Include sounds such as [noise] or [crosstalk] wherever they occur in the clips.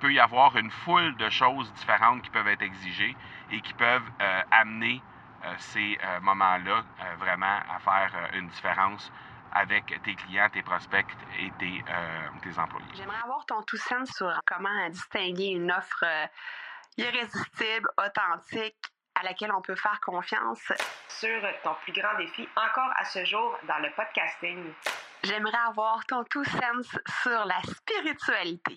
peut y avoir une foule de choses différentes qui peuvent être exigées et qui peuvent amener ces moments-là vraiment à faire une différence avec tes clients, tes prospects et tes, tes employés. J'aimerais avoir ton tout sens sur comment distinguer une offre irrésistible, authentique, à laquelle on peut faire confiance. Sur ton plus grand défi encore à ce jour dans le podcasting. J'aimerais avoir ton tout sens sur la spiritualité.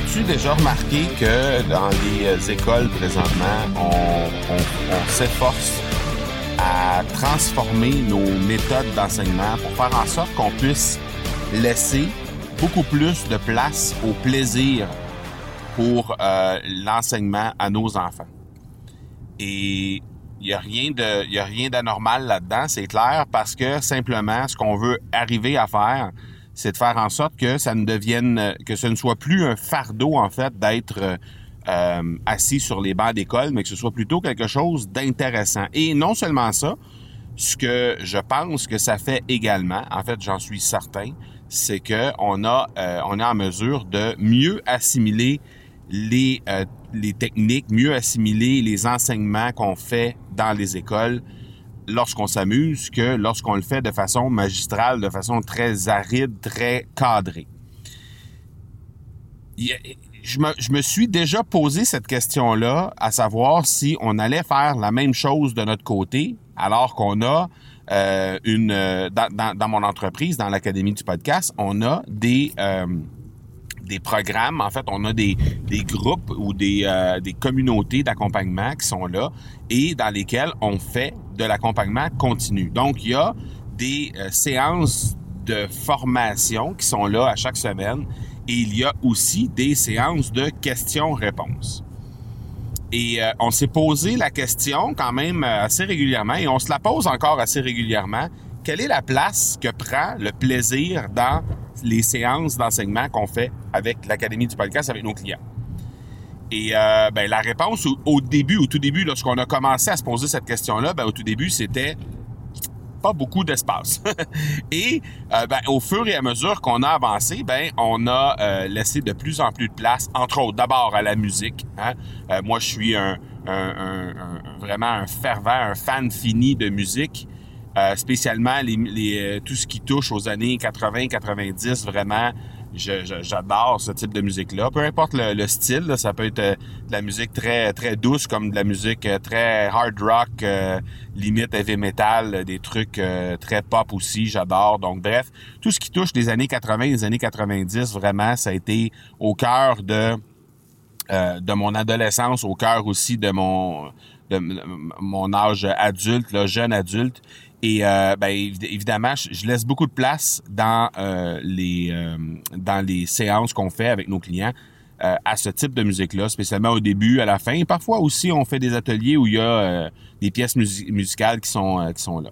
As-tu déjà remarqué que dans les euh, écoles présentement, on, s'efforce à transformer nos méthodes d'enseignement pour faire en sorte qu'on puisse laisser beaucoup plus de place au plaisir pour euh, l'enseignement à nos enfants? Et il n'y a rien de, a rien d'anormal là-dedans, c'est clair, parce que simplement, ce qu'on veut arriver à faire, c'est de faire en sorte que ça ne devienne, que ce ne soit plus un fardeau, en fait, d'être euh, euh, assis sur les bancs d'école, mais que ce soit plutôt quelque chose d'intéressant. Et non seulement ça, ce que je pense que ça fait également, en fait, j'en suis certain, c'est que on a, euh, on est en mesure de mieux assimiler les techniques, mieux assimiler les enseignements qu'on fait dans les écoles, lorsqu'on s'amuse que lorsqu'on le fait de façon magistrale, de façon très aride, très cadrée. Je me, suis déjà posé cette question-là, à savoir si on allait faire la même chose de notre côté, alors qu'on a euh, une euh, dans, mon entreprise, dans l'académie du podcast, on a des euh, des programmes. En fait, on a des, groupes ou des, euh, des communautés d'accompagnement qui sont là et dans lesquelles on fait de l'accompagnement continu. Donc, il y a des euh, séances de formation qui sont là à chaque semaine et il y a aussi des séances de questions-réponses. Et euh, on s'est posé la question quand même assez régulièrement et on se la pose encore assez régulièrement. Quelle est la place que prend le plaisir dans les séances d'enseignement qu'on fait avec l'Académie du podcast avec nos clients. Et euh, ben, la réponse au, début, au tout début, lorsqu'on a commencé à se poser cette question-là, ben, au tout début, c'était pas beaucoup d'espace. [laughs] et euh, ben, au fur et à mesure qu'on a avancé, ben, on a euh, laissé de plus en plus de place, entre autres, d'abord à la musique. Hein. moi, je suis un, vraiment un fervent, un fan fini de musique. Euh, spécialement les, euh, tout ce qui touche aux années 80-90, vraiment, j'adore ce type de musique-là. Peu importe le, style, ça peut être euh, de la musique très très douce comme de la musique très hard rock, limite heavy metal, des trucs très pop aussi, j'adore. Donc bref, tout ce qui touche les années 80 les années 90, vraiment, ça a été au cœur de de mon adolescence, au cœur aussi de mon de mon âge adulte, là, jeune adulte. Et euh, ben, évidemment, je laisse beaucoup de place dans euh, les euh, dans les séances qu'on fait avec nos clients à ce type de musique-là, spécialement au début, à la fin. Parfois aussi, on fait des ateliers où il y a des pièces musicales qui sont qui sont là.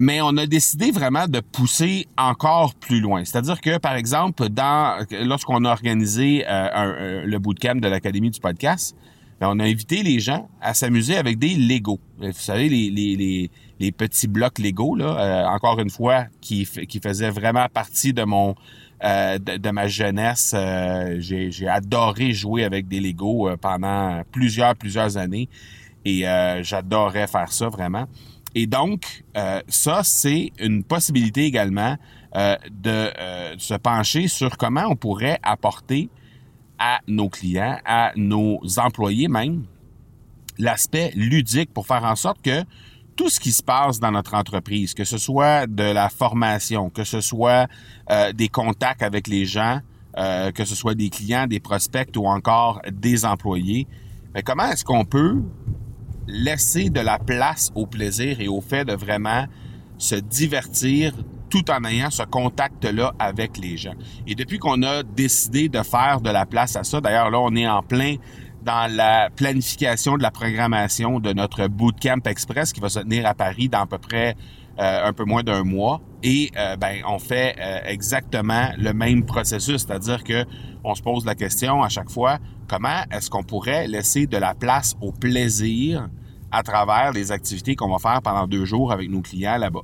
Mais on a décidé vraiment de pousser encore plus loin. C'est-à-dire que, par exemple, lorsqu'on a organisé le bootcamp de l'Académie du podcast, ben, on a invité les gens à s'amuser avec des Legos. Vous savez, les, les, les, petits blocs Lego, là, euh, encore une fois, qui, qui faisaient vraiment partie de mon euh, de, ma jeunesse. Euh, j'ai adoré jouer avec des Legos pendant plusieurs, plusieurs années. Et j'adorais faire ça vraiment. Et donc, ça, c'est une possibilité également de se pencher sur comment on pourrait apporter à nos clients, à nos employés même, l'aspect ludique pour faire en sorte que tout ce qui se passe dans notre entreprise, que ce soit de la formation, que ce soit euh, des contacts avec les gens, euh, que ce soit des clients, des prospects ou encore des employés, mais comment est-ce qu'on peut laisser de la place au plaisir et au fait de vraiment se divertir tout en ayant ce contact-là avec les gens. Et depuis qu'on a décidé de faire de la place à ça, d'ailleurs là, on est en plein dans la planification de la programmation de notre Bootcamp Express qui va se tenir à Paris dans à peu près euh, un peu moins d'un mois. Et euh, ben, on fait euh, exactement le même processus, c'est-à-dire que on se pose la question à chaque fois comment est-ce qu'on pourrait laisser de la place au plaisir à travers les activités qu'on va faire pendant deux jours avec nos clients là-bas?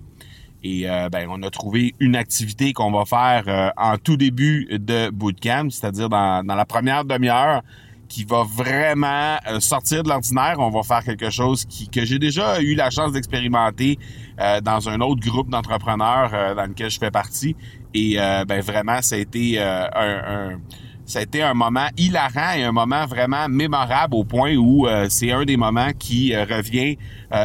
Et ben, on a trouvé une activité qu'on va faire en tout début de bootcamp, c'est-à-dire dans, dans la première demi-heure qui va vraiment euh, sortir de l'ordinaire. On va faire quelque chose qui, que j'ai déjà eu la chance d'expérimenter euh, dans un autre groupe d'entrepreneurs euh, dans lequel je fais partie. Et ben vraiment, ça a été un, ça a été un moment hilarant et un moment vraiment mémorable au point où c'est un des moments qui revient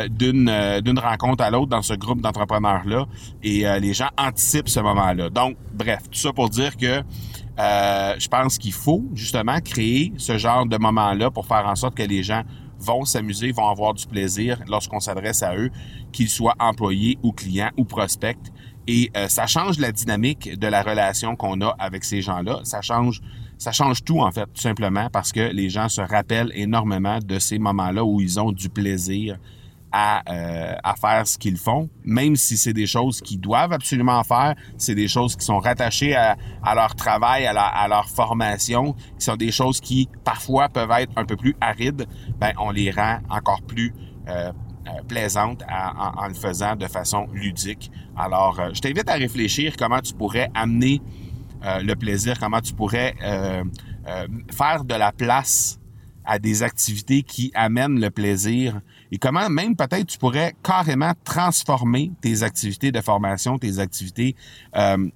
d'une d'une rencontre à l'autre dans ce groupe d'entrepreneurs là et les gens anticipent ce moment-là. Donc bref, tout ça pour dire que euh, je pense qu'il faut justement créer ce genre de moment-là pour faire en sorte que les gens vont s'amuser, vont avoir du plaisir lorsqu'on s'adresse à eux, qu'ils soient employés ou clients ou prospects. Et euh, ça change la dynamique de la relation qu'on a avec ces gens-là. Ça change, ça change tout en fait, tout simplement parce que les gens se rappellent énormément de ces moments-là où ils ont du plaisir à, euh, à faire ce qu'ils font, même si c'est des choses qu'ils doivent absolument faire, c'est des choses qui sont rattachées à, leur travail, à, leur formation, qui sont des choses qui parfois peuvent être un peu plus arides, ben on les rend encore plus euh, euh plaisantes en, en, le faisant de façon ludique. Alors, euh, je t'invite à réfléchir comment tu pourrais amener euh, le plaisir, comment tu pourrais faire de la place à des activités qui amènent le plaisir et comment même peut-être tu pourrais carrément transformer tes activités de formation, tes activités euh,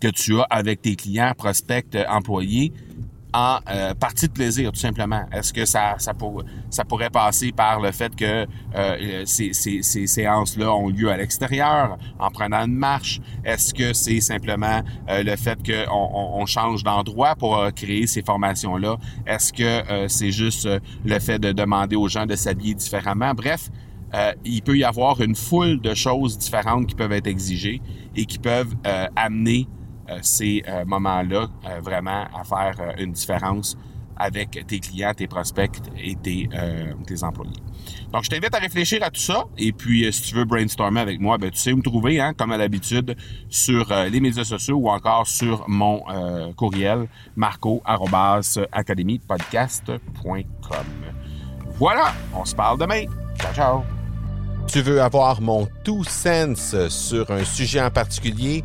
que tu as avec tes clients, prospects, employés en euh, partie de plaisir, tout simplement. Est-ce que ça, ça, pour, ça pourrait passer par le fait que euh, ces, ces, ces séances-là ont lieu à l'extérieur, en prenant une marche? Est-ce que c'est simplement euh, le fait qu'on on, on change d'endroit pour créer ces formations-là? Est-ce que c'est juste le fait de demander aux gens de s'habiller différemment? Bref, il peut y avoir une foule de choses différentes qui peuvent être exigées et qui peuvent amener ces euh, moments-là euh, vraiment à faire une différence avec tes clients, tes prospects et tes, tes employés. Donc, je t'invite à réfléchir à tout ça. Et puis, si tu veux brainstormer avec moi, ben, tu sais où me trouver, hein, comme à l'habitude, sur les médias sociaux ou encore sur mon courriel marco-academypodcast.com. Voilà, on se parle demain. Ciao, ciao. Tu veux avoir mon tout sens sur un sujet en particulier?